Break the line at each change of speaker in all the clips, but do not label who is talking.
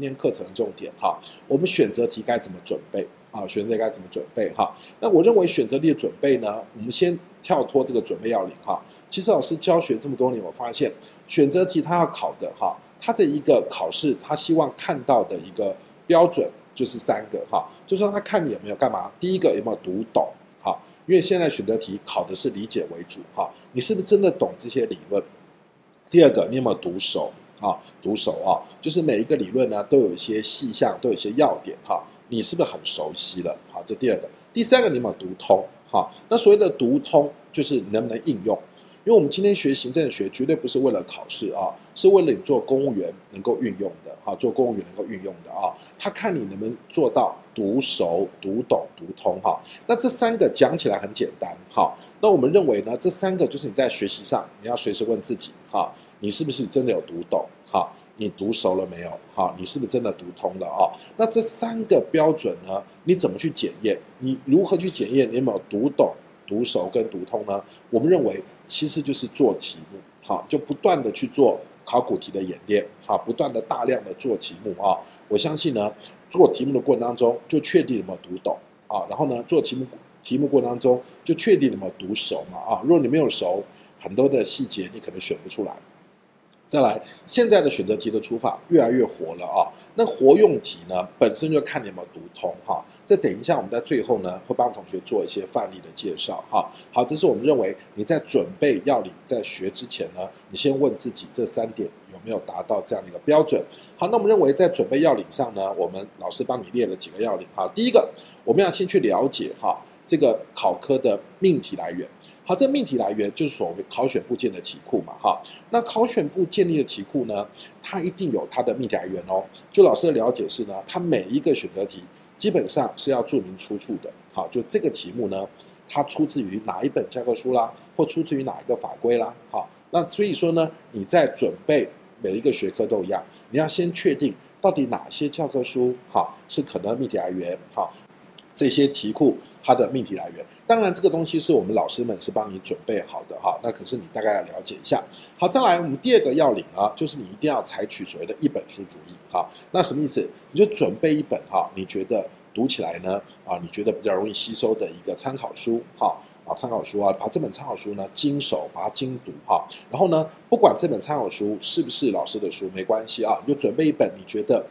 今天课程的重点哈。我们选择题该怎么准备啊？选择该怎么准备哈？那我认为选择题的准备呢，我们先跳脱这个准备要领哈。其实老师教学这么多年，我发现选择题它要考的哈，它的一个考试，他希望看到的一个标准就是三个哈，就是说他看你有没有干嘛？第一个有没有读懂？哈，因为现在选择题考的是理解为主哈，你是不是真的懂这些理论？第二个，你有没有读熟？啊，读熟啊，就是每一个理论呢，都有一些细项，都有一些要点哈。你是不是很熟悉了？好，这第二个。第三个，你有没有读通？哈，那所谓的读通，就是你能不能应用？因为我们今天学行政学，绝对不是为了考试啊，是为了你做公务员能够运用的。哈，做公务员能够运用的啊，他看你能不能做到读熟、读懂、读通。哈，那这三个讲起来很简单。哈，那我们认为呢，这三个就是你在学习上，你要随时问自己。哈。你是不是真的有读懂？好，你读熟了没有？好，你是不是真的读通了啊？那这三个标准呢？你怎么去检验？你如何去检验你有没有读懂、读熟跟读通呢？我们认为其实就是做题目，好，就不断的去做考古题的演练，好，不断的大量的做题目啊。我相信呢，做题目的过程当中就确定有没有读懂啊，然后呢，做题目题目过程当中就确定有没有读熟嘛啊。如果你没有熟，很多的细节你可能选不出来。再来，现在的选择题的出法越来越活了啊。那活用题呢，本身就看你有没有读通哈。这等一下我们在最后呢，会帮同学做一些范例的介绍哈。好，这是我们认为你在准备要领在学之前呢，你先问自己这三点有没有达到这样的一个标准。好，那我们认为在准备要领上呢，我们老师帮你列了几个要领哈。第一个，我们要先去了解哈这个考科的命题来源。好，这命题来源就是所谓考选部建的题库嘛，哈。那考选部建立的题库呢，它一定有它的命题来源哦。就老师的了解是呢，它每一个选择题基本上是要注明出处的。好，就这个题目呢，它出自于哪一本教科书啦，或出自于哪一个法规啦。好，那所以说呢，你在准备每一个学科都一样，你要先确定到底哪些教科书好是可能命题来源。好，这些题库它的命题来源。当然，这个东西是我们老师们是帮你准备好的哈。那可是你大概要了解一下。好，再来，我们第二个要领啊，就是你一定要采取所谓的一本书主义。哈，那什么意思？你就准备一本哈，你觉得读起来呢啊，你觉得比较容易吸收的一个参考书。哈啊，参考书啊，把这本参考书呢经手，把它精读哈。然后呢，不管这本参考书是不是老师的书，没关系啊，你就准备一本你觉得。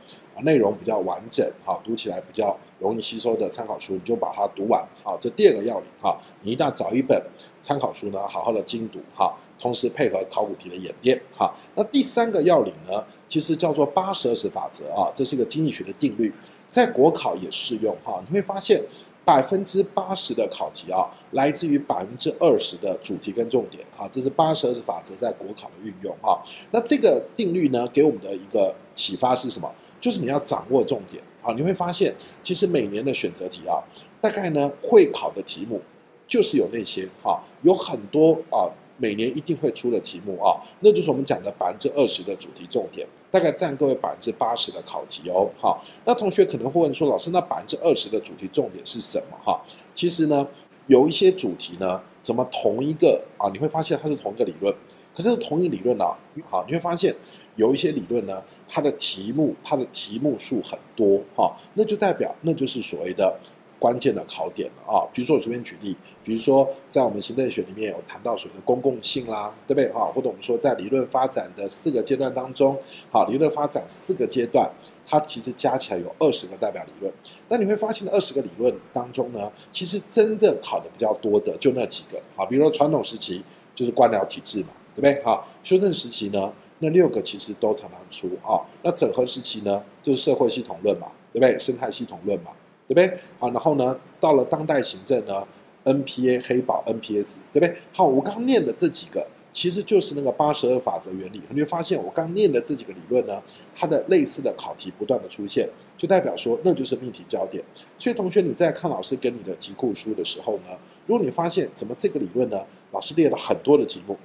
内容比较完整，哈，读起来比较容易吸收的参考书，你就把它读完，好，这第二个要领，哈，你一定要找一本参考书呢，好好的精读，哈，同时配合考古题的演练，哈，那第三个要领呢，其实叫做八十二十法则啊，这是一个经济学的定律，在国考也适用，哈，你会发现百分之八十的考题啊，来自于百分之二十的主题跟重点，哈，这是八十二十法则在国考的运用，哈，那这个定律呢，给我们的一个启发是什么？就是你要掌握重点啊！你会发现，其实每年的选择题啊，大概呢会考的题目，就是有那些哈，有很多啊，每年一定会出的题目啊，那就是我们讲的百分之二十的主题重点，大概占各位百分之八十的考题哦。好，那同学可能会问说，老师，那百分之二十的主题重点是什么？哈，其实呢，有一些主题呢，怎么同一个啊，你会发现它是同一个理论，可是同一个理论啊，好，你会发现有一些理论呢。它的题目，它的题目数很多哈，那就代表那就是所谓的关键的考点了啊。比如说我随便举例，比如说在我们行政学里面有谈到所谓的公共性啦，对不对哈？或者我们说在理论发展的四个阶段当中，好，理论发展四个阶段，它其实加起来有二十个代表理论。那你会发现，二十个理论当中呢，其实真正考的比较多的就那几个啊。比如说传统时期就是官僚体制嘛，对不对？好，修正时期呢？那六个其实都常常出啊，那整合时期呢，就是社会系统论嘛，对不对？生态系统论嘛，对不对？好，然后呢，到了当代行政呢，NPA 黑宝 NPS，对不对？好，我刚念的这几个，其实就是那个八十二法则原理。你会发现，我刚念的这几个理论呢，它的类似的考题不断的出现，就代表说那就是命题焦点。所以同学你在看老师给你的题库书的时候呢，如果你发现怎么这个理论呢，老师列了很多的题目。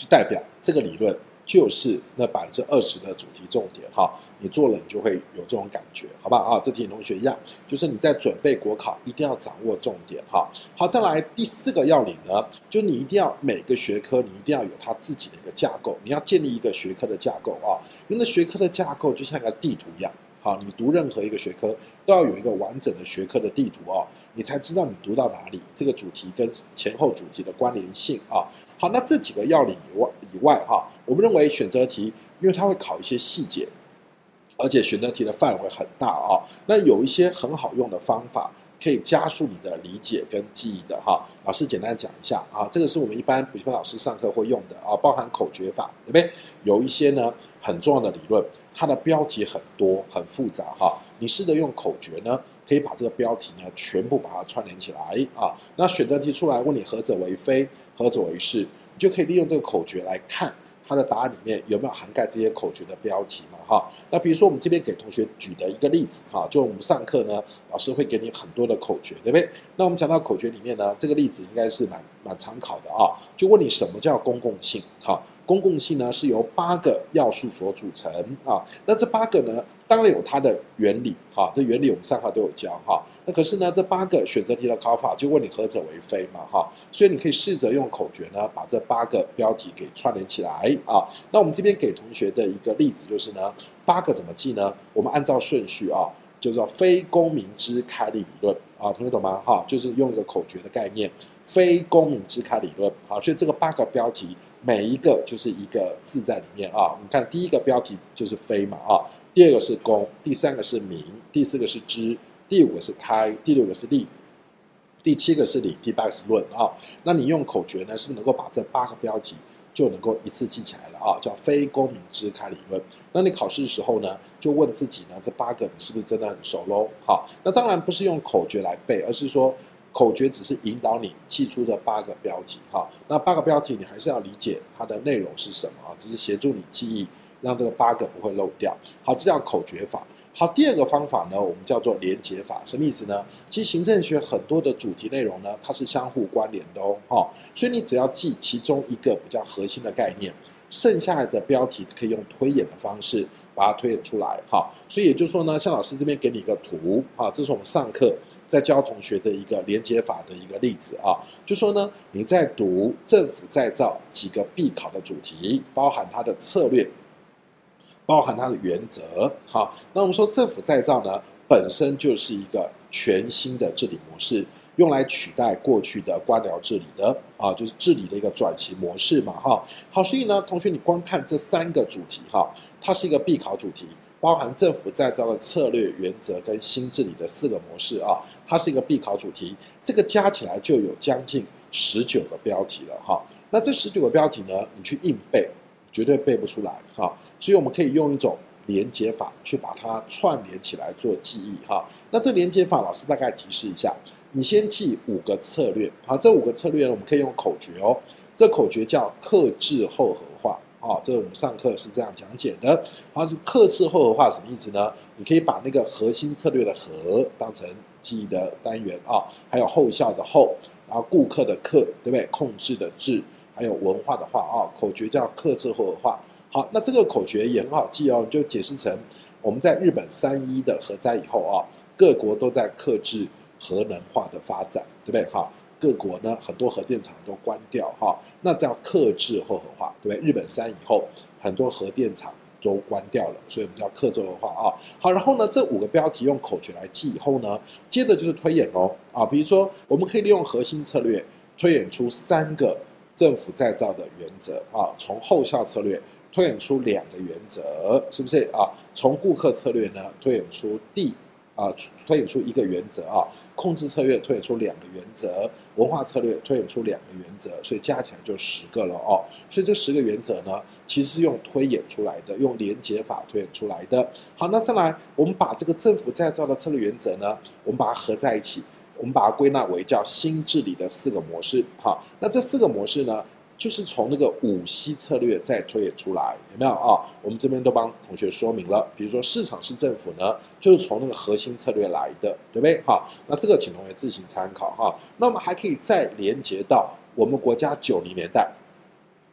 就代表这个理论就是那百分之二十的主题重点哈，你做了你就会有这种感觉，好不好啊？这题同学一样，就是你在准备国考一定要掌握重点哈。好，再来第四个要领呢，就你一定要每个学科你一定要有它自己的一个架构，你要建立一个学科的架构啊，因为那学科的架构就像一个地图一样，好，你读任何一个学科都要有一个完整的学科的地图哦，你才知道你读到哪里，这个主题跟前后主题的关联性啊。好，那这几个要领以外以外哈，我们认为选择题，因为它会考一些细节，而且选择题的范围很大啊。那有一些很好用的方法，可以加速你的理解跟记忆的哈。老师简单讲一下啊，这个是我们一般补习班老师上课会用的啊，包含口诀法，对不对？有一些呢很重要的理论，它的标题很多很复杂哈。你试着用口诀呢，可以把这个标题呢全部把它串联起来啊。那选择题出来问你何者为非？何者为是？你就可以利用这个口诀来看它的答案里面有没有涵盖这些口诀的标题嘛？哈，那比如说我们这边给同学举的一个例子哈，就我们上课呢，老师会给你很多的口诀，对不对？那我们讲到口诀里面呢，这个例子应该是蛮蛮常考的啊，就问你什么叫公共性？哈。公共性呢是由八个要素所组成啊，那这八个呢，当然有它的原理哈，这原理我们上课都有教哈。那可是呢，这八个选择题的考法就问你何者为非嘛哈，所以你可以试着用口诀呢，把这八个标题给串联起来啊。那我们这边给同学的一个例子就是呢，八个怎么记呢？我们按照顺序啊，就叫非公民之开理论啊，同学懂吗？哈，就是用一个口诀的概念，非公民之开理论啊，所以这个八个标题。每一个就是一个字在里面啊，你看第一个标题就是非嘛啊，第二个是公，第三个是名，第四个是知，第五个是开，第六个是立，第七个是理，第八个是论啊。那你用口诀呢，是不是能够把这八个标题就能够一次记起来了啊？叫非公民之开理论。那你考试的时候呢，就问自己呢，这八个你是不是真的很熟喽？好，那当然不是用口诀来背，而是说。口诀只是引导你记出这八个标题，哈，那八个标题你还是要理解它的内容是什么啊？只是协助你记忆，让这个八个不会漏掉。好，这叫口诀法。好，第二个方法呢，我们叫做连结法，什么意思呢？其实行政学很多的主题内容呢，它是相互关联的哦，哈，所以你只要记其中一个比较核心的概念，剩下的标题可以用推演的方式把它推演出来，哈。所以也就是说呢，向老师这边给你一个图，啊，这是我们上课。在教同学的一个连结法的一个例子啊，就说呢，你在读政府再造几个必考的主题，包含它的策略，包含它的原则。好，那我们说政府再造呢，本身就是一个全新的治理模式，用来取代过去的官僚治理的啊，就是治理的一个转型模式嘛。哈，好，所以呢，同学你光看这三个主题哈，它是一个必考主题。包含政府再造的策略、原则跟新治理的四个模式啊，它是一个必考主题，这个加起来就有将近十九个标题了哈。那这十九个标题呢，你去硬背，绝对背不出来哈。所以我们可以用一种连接法去把它串联起来做记忆哈。那这连接法，老师大概提示一下，你先记五个策略，好，这五个策略呢，我们可以用口诀哦，这口诀叫克制后合化。啊，这我们上课是这样讲解的。好，是克制后合化什么意思呢？你可以把那个核心策略的“核”当成记忆的单元啊，还有后效的“后”，然后顾客的“客”，对不对？控制的“制”，还有文化的“话”啊。口诀叫克制后核化。好，那这个口诀也很好记哦，就解释成我们在日本三一的核灾以后啊，各国都在克制核能化的发展，对不对？哈。各国呢，很多核电厂都关掉哈，那叫克制后核化，对不对？日本三以后，很多核电厂都关掉了，所以我们叫客制的话啊。好，然后呢，这五个标题用口诀来记以后呢，接着就是推演喽啊，比如说我们可以利用核心策略推演出三个政府再造的原则啊，从后效策略推演出两个原则，是不是啊？从顾客策略呢推演出第啊，推演出一个原则啊。控制策略推演出两个原则，文化策略推演出两个原则，所以加起来就十个了哦。所以这十个原则呢，其实是用推演出来的，用连结法推演出来的。好，那再来，我们把这个政府再造的策略原则呢，我们把它合在一起，我们把它归纳为叫新治理的四个模式。好，那这四个模式呢，就是从那个五 C 策略再推演出来，有没有啊？我们这边都帮同学说明了。比如说市场式政府呢，就是从那个核心策略来的，对不对？好，那这个请同学自行参考哈。那我们还可以再连接到我们国家九零年代。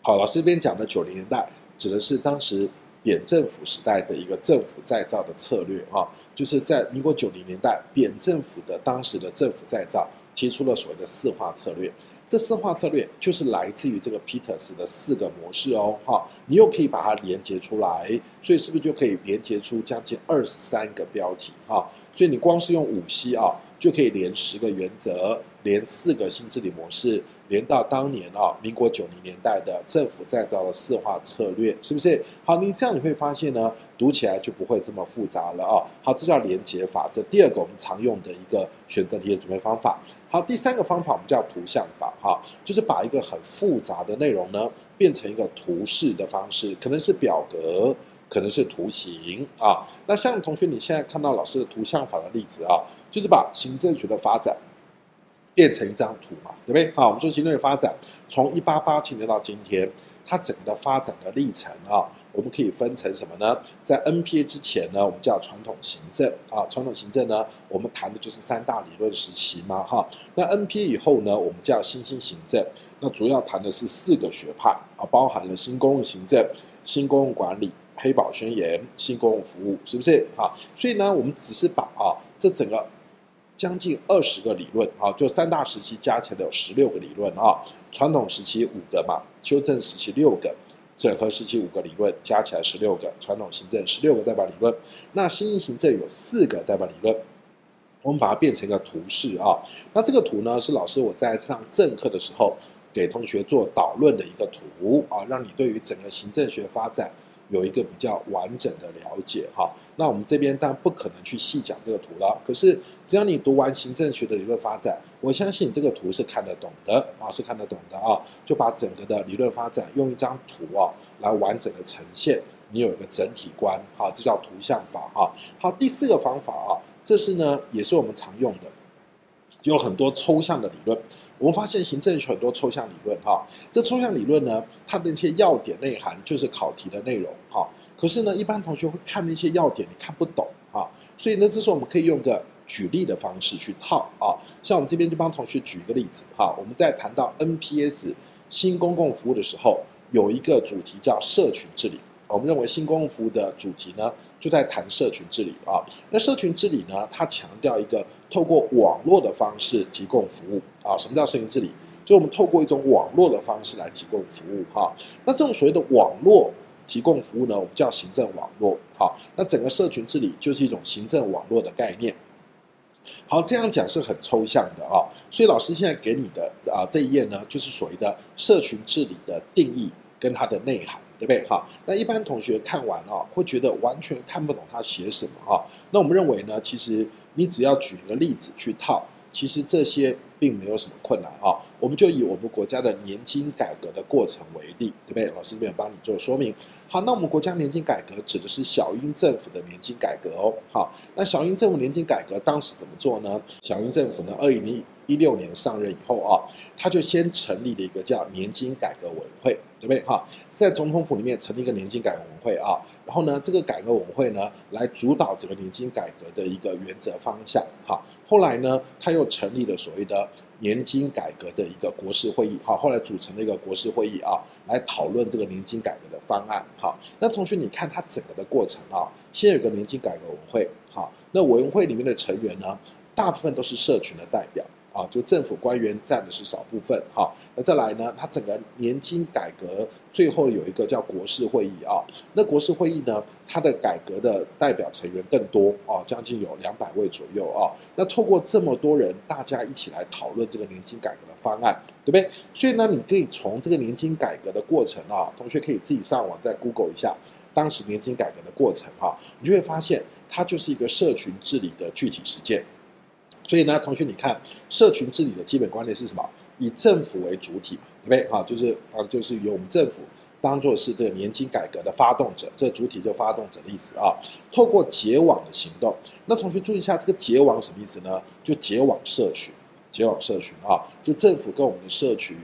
好，老师这边讲的九零年代，指的是当时扁政府时代的一个政府再造的策略啊，就是在民国九零年代，扁政府的当时的政府再造提出了所谓的四化策略。这四化策略就是来自于这个 Peters 的四个模式哦，哈，你又可以把它连接出来，所以是不是就可以连接出将近二十三个标题哈？所以你光是用五 C 啊，就可以连十个原则，连四个新治理模式。连到当年啊，民国九零年代的政府再造的四化策略，是不是？好，你这样你会发现呢，读起来就不会这么复杂了啊。好，这叫连结法，这第二个我们常用的一个选择题的准备方法。好，第三个方法我们叫图像法，哈，就是把一个很复杂的内容呢，变成一个图示的方式，可能是表格，可能是图形啊。那像同学你现在看到老师的图像法的例子啊，就是把行政学的发展。变成一张图嘛，对不对？好，我们说行政学发展从一八八七年到今天，它整个的发展的历程啊，我们可以分成什么呢？在 NPA 之前呢，我们叫传统行政啊，传统行政呢，我们谈的就是三大理论时期嘛，哈。那 NPA 以后呢，我们叫新兴行政，那主要谈的是四个学派啊，包含了新公共行政、新公共管理、黑宝宣言、新公共服务，是不是啊？所以呢，我们只是把啊这整个。将近二十个理论啊，就三大时期加起来有十六个理论啊。传统时期五个嘛，修正时期六个，整合时期五个理论，加起来十六个。传统行政十六个代表理论，那新兴行政有四个代表理论。我们把它变成一个图示啊。那这个图呢，是老师我在上正课的时候给同学做导论的一个图啊，让你对于整个行政学发展有一个比较完整的了解哈。那我们这边当然不可能去细讲这个图了，可是。只要你读完行政学的理论发展，我相信你这个图是看得懂的啊，是看得懂的啊，就把整个的理论发展用一张图啊来完整的呈现，你有一个整体观，好，这叫图像法啊。好，第四个方法啊，这是呢也是我们常用的，有很多抽象的理论。我们发现行政学很多抽象理论哈，这抽象理论呢，它的一些要点内涵就是考题的内容哈。可是呢，一般同学会看那些要点，你看不懂哈，所以呢，这时候我们可以用个。举例的方式去套啊，像我们这边就帮同学举一个例子哈。我们在谈到 NPS 新公共服务的时候，有一个主题叫社群治理。我们认为新公共服务的主题呢，就在谈社群治理啊。那社群治理呢，它强调一个透过网络的方式提供服务啊。什么叫社群治理？就我们透过一种网络的方式来提供服务哈。那这种所谓的网络提供服务呢，我们叫行政网络。好，那整个社群治理就是一种行政网络的概念。好，这样讲是很抽象的啊，所以老师现在给你的啊这一页呢，就是所谓的社群治理的定义跟它的内涵，对不对？好，那一般同学看完啊，会觉得完全看不懂他写什么啊。那我们认为呢，其实你只要举一个例子去套，其实这些并没有什么困难啊。我们就以我们国家的年金改革的过程为例，对不对？老师这边帮你做说明。好，那我们国家年金改革指的是小英政府的年金改革哦。好，那小英政府年金改革当时怎么做呢？小英政府呢，二零一六年上任以后啊，他就先成立了一个叫年金改革委员会，对不对？哈，在总统府里面成立一个年金改革委员会啊，然后呢，这个改革委员会呢，来主导整个年金改革的一个原则方向。哈，后来呢，他又成立了所谓的。年金改革的一个国事会议，哈，后来组成了一个国事会议啊，来讨论这个年金改革的方案，哈，那同学你看它整个的过程啊，先有个年金改革委员会，哈，那委员会里面的成员呢，大部分都是社群的代表。啊，就政府官员占的是少部分，好，那再来呢，它整个年金改革最后有一个叫国事会议啊，那国事会议呢，它的改革的代表成员更多啊，将近有两百位左右啊，那透过这么多人，大家一起来讨论这个年金改革的方案，对不对？所以呢，你可以从这个年金改革的过程啊，同学可以自己上网再 Google 一下当时年金改革的过程哈，你就会发现它就是一个社群治理的具体实践。所以呢，同学，你看，社群治理的基本观念是什么？以政府为主体，对不对？哈，就是啊，就是由我们政府当做是这个年金改革的发动者，这主体就发动者的意思啊。透过结网的行动，那同学注意一下，这个结网什么意思呢？就结网社群，结网社群啊，就政府跟我们的社群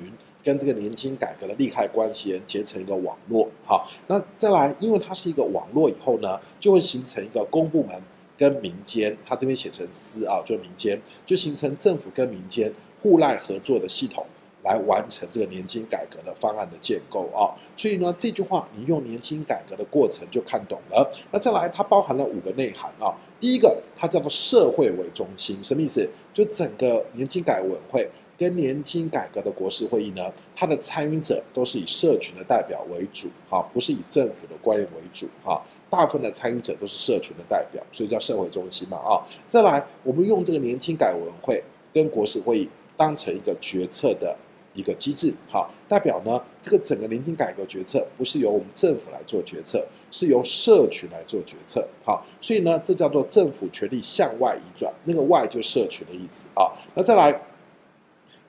跟这个年金改革的利害关系人结成一个网络。好，那再来，因为它是一个网络以后呢，就会形成一个公部门。跟民间，他这边写成私啊，就民间，就形成政府跟民间互赖合作的系统，来完成这个年金改革的方案的建构啊。所以呢，这句话你用年金改革的过程就看懂了。那再来，它包含了五个内涵啊。第一个，它叫做社会为中心，什么意思？就整个年金改委会跟年金改革的国事会议呢，它的参与者都是以社群的代表为主，哈，不是以政府的官员为主，哈。大部分的参与者都是社群的代表，所以叫社会中心嘛，啊。再来，我们用这个年轻改委员会跟国是会议当成一个决策的一个机制，好，代表呢，这个整个年轻改革决策不是由我们政府来做决策，是由社群来做决策，好，所以呢，这叫做政府权力向外移转，那个外就社群的意思啊。那再来，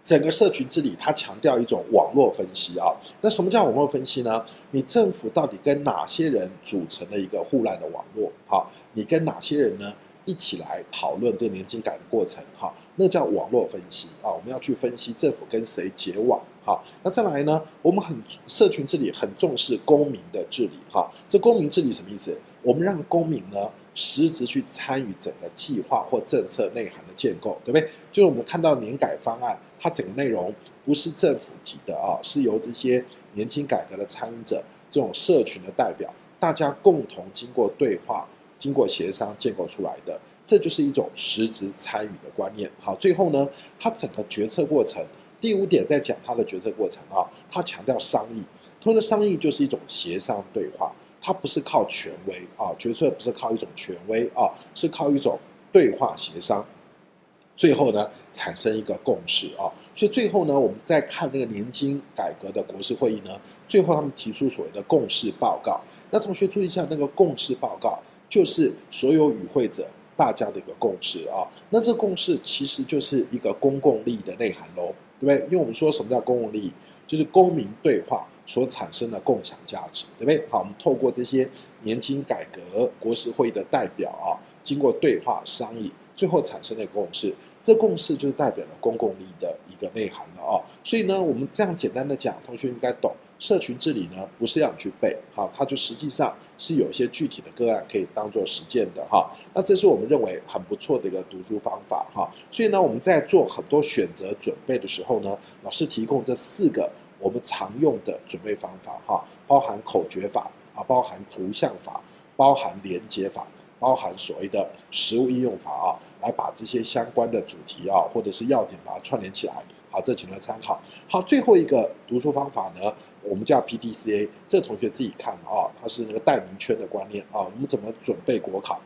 整个社群治理，它强调一种网络分析啊。那什么叫网络分析呢？你政府到底跟哪些人组成了一个互赖的网络？好，你跟哪些人呢？一起来讨论这个年金改的过程，哈，那叫网络分析啊。我们要去分析政府跟谁结网，哈。那再来呢，我们很社群治理很重视公民的治理，哈。这公民治理什么意思？我们让公民呢实质去参与整个计划或政策内涵的建构，对不对？就是我们看到年改方案，它整个内容不是政府提的啊，是由这些年轻改革的参与者，这种社群的代表，大家共同经过对话。经过协商建构出来的，这就是一种实质参与的观念。好，最后呢，它整个决策过程，第五点在讲它的决策过程啊，它强调商议，他们的商议就是一种协商对话，它不是靠权威啊，决策不是靠一种权威啊，是靠一种对话协商，最后呢产生一个共识啊。所以最后呢，我们再看那个年金改革的国事会议呢，最后他们提出所谓的共识报告。那同学注意一下那个共识报告。就是所有与会者大家的一个共识啊，那这个共识其实就是一个公共利益的内涵喽，对不对？因为我们说什么叫公共利益，就是公民对话所产生的共享价值，对不对？好，我们透过这些年金改革国事会议的代表啊，经过对话商议，最后产生的共识，这共识就是代表了公共利益的一个内涵了啊。所以呢，我们这样简单的讲，同学应该懂。社群治理呢，不是让你去背，好，它就实际上是有一些具体的个案可以当做实践的哈。那这是我们认为很不错的一个读书方法哈。所以呢，我们在做很多选择准备的时候呢，老师提供这四个我们常用的准备方法哈，包含口诀法啊，包含图像法，包含连结法，包含所谓的实物应用法啊，来把这些相关的主题啊或者是要点把它串联起来。好，这请来参考。好，最后一个读书方法呢？我们叫 PDCA，这同学自己看啊，它是那个代名圈的观念啊。我们怎么准备国考？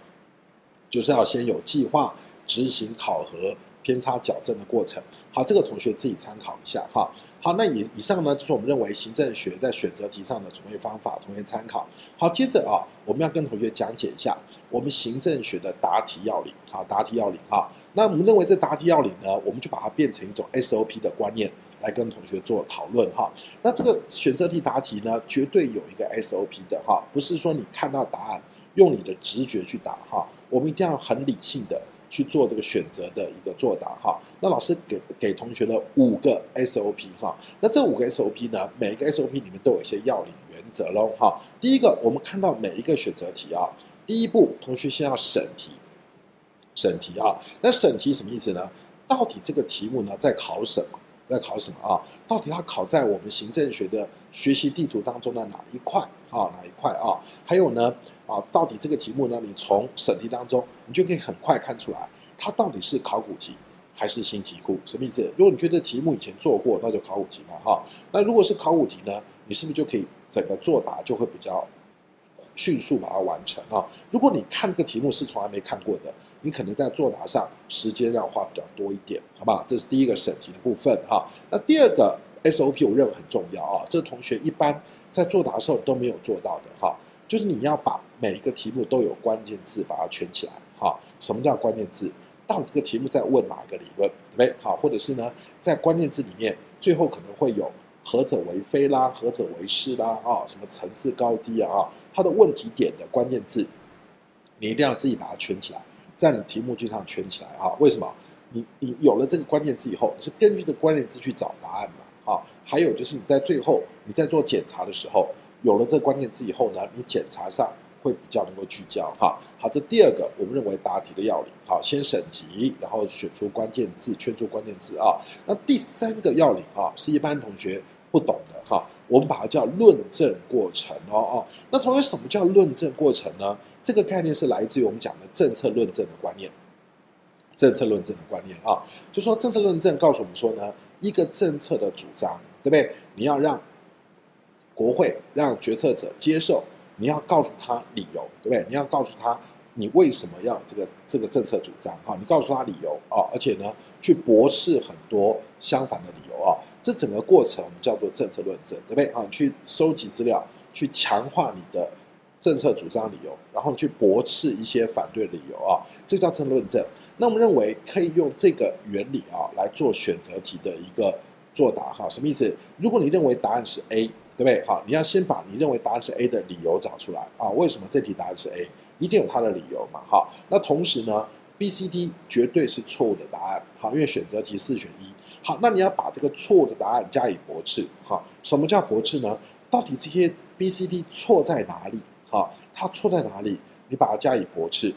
就是要先有计划、执行、考核、偏差矫正的过程。好，这个同学自己参考一下哈。好，那以以上呢，就是我们认为行政学在选择题上的准备方法，同学参考。好，接着啊，我们要跟同学讲解一下我们行政学的答题要领。好，答题要领哈。那我们认为这答题要领呢，我们就把它变成一种 SOP 的观念。来跟同学做讨论哈，那这个选择题答题呢，绝对有一个 SOP 的哈，不是说你看到答案用你的直觉去答哈，我们一定要很理性的去做这个选择的一个作答哈。那老师给给同学了五个 SOP 哈，那这五个 SOP 呢，每一个 SOP 里面都有一些要领原则喽哈。第一个，我们看到每一个选择题啊，第一步同学先要审题，审题啊，那审题什么意思呢？到底这个题目呢在考什么？在考什么啊？到底它考在我们行政学的学习地图当中的哪一块啊？哪一块啊？还有呢啊？到底这个题目呢？你从审题当中，你就可以很快看出来，它到底是考古题还是新题库？什么意思？如果你觉得题目以前做过，那就考古题嘛哈。那如果是考古题呢？你是不是就可以整个作答就会比较迅速把它完成啊？如果你看这个题目是从来没看过的。你可能在作答上时间要花比较多一点，好不好？这是第一个审题的部分哈。那第二个 SOP 我认为很重要啊，这同学一般在作答的时候都没有做到的哈，就是你要把每一个题目都有关键字把它圈起来哈。什么叫关键字？到底这个题目在问哪个理论，对不对？好，或者是呢，在关键字里面最后可能会有何者为非啦，何者为是啦啊，什么层次高低啊，它的问题点的关键字，你一定要自己把它圈起来。在你题目句上圈起来哈，为什么？你你有了这个关键字以后，你是根据这个关键字去找答案嘛？哈，还有就是你在最后你在做检查的时候，有了这个关键字以后呢，你检查上会比较能够聚焦哈。好，这第二个我们认为答题的要领，好，先审题，然后选出关键字，圈出关键字啊。那第三个要领啊，是一般同学不懂的哈，我们把它叫论证过程哦哦。那同学，什么叫论证过程呢？这个概念是来自于我们讲的政策论证的观念。政策论证的观念啊，就说政策论证告诉我们说呢，一个政策的主张，对不对？你要让国会让决策者接受，你要告诉他理由，对不对？你要告诉他你为什么要这个这个政策主张哈，你告诉他理由啊，而且呢，去驳斥很多相反的理由啊，这整个过程我们叫做政策论证，对不对啊？你去收集资料，去强化你的政策主张理由，然后去驳斥一些反对理由啊，这叫政论证。那我们认为可以用这个原理啊来做选择题的一个作答哈，什么意思？如果你认为答案是 A，对不对？好，你要先把你认为答案是 A 的理由找出来啊。为什么这题答案是 A？一定有它的理由嘛。好，那同时呢，B、C、D 绝对是错误的答案。好，因为选择题四选一。好，那你要把这个错误的答案加以驳斥。好，什么叫驳斥呢？到底这些 B、C、D 错在哪里？好，它错在哪里？你把它加以驳斥。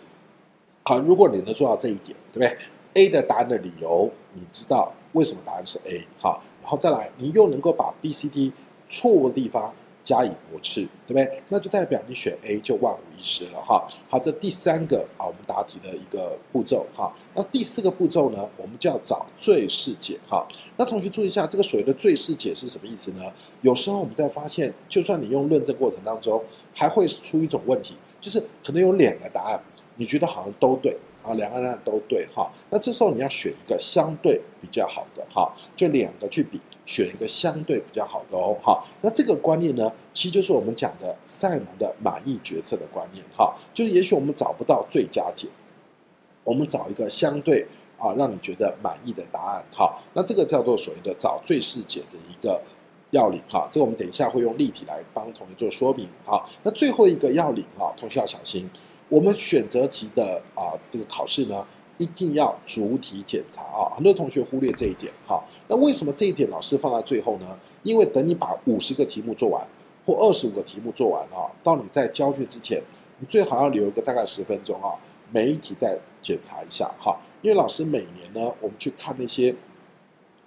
好，如果你能做到这一点，对不对？A 的答案的理由，你知道为什么答案是 A？好，然后再来，你又能够把 B、C、D 错误的地方加以驳斥，对不对？那就代表你选 A 就万无一失了哈。好，这第三个啊，我们答题的一个步骤哈。那第四个步骤呢，我们就要找最适解哈。那同学注意一下，这个所谓的最适解是什么意思呢？有时候我们在发现，就算你用论证过程当中，还会出一种问题，就是可能有两个答案。你觉得好像都对啊，两个答案都对哈，那这时候你要选一个相对比较好的哈，就两个去比，选一个相对比较好的哦好。那这个观念呢，其实就是我们讲的赛蒙的满意决策的观念哈，就是也许我们找不到最佳解，我们找一个相对啊让你觉得满意的答案哈。那这个叫做所谓的找最适解的一个要领哈，这个我们等一下会用例题来帮同学做说明哈。那最后一个要领哈，同学要小心。我们选择题的啊这个考试呢，一定要逐题检查啊，很多同学忽略这一点哈。那为什么这一点老师放在最后呢？因为等你把五十个题目做完，或二十五个题目做完啊，到你在交卷之前，你最好要留一个大概十分钟啊，每一题再检查一下哈。因为老师每年呢，我们去看那些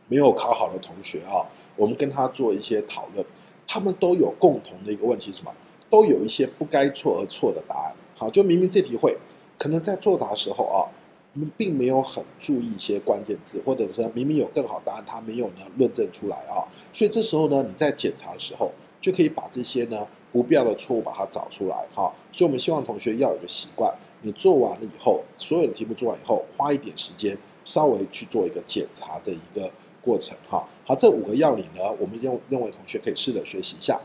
没有考好的同学啊，我们跟他做一些讨论，他们都有共同的一个问题什么？都有一些不该错而错的答案。好，就明明这题会，可能在作答的时候啊，并没有很注意一些关键字，或者是明明有更好答案，他没有呢论证出来啊，所以这时候呢，你在检查的时候，就可以把这些呢不必要的错误把它找出来哈。所以我们希望同学要有个习惯，你做完了以后，所有的题目做完以后，花一点时间稍微去做一个检查的一个过程哈。好，这五个要领呢，我们认认为同学可以试着学习一下。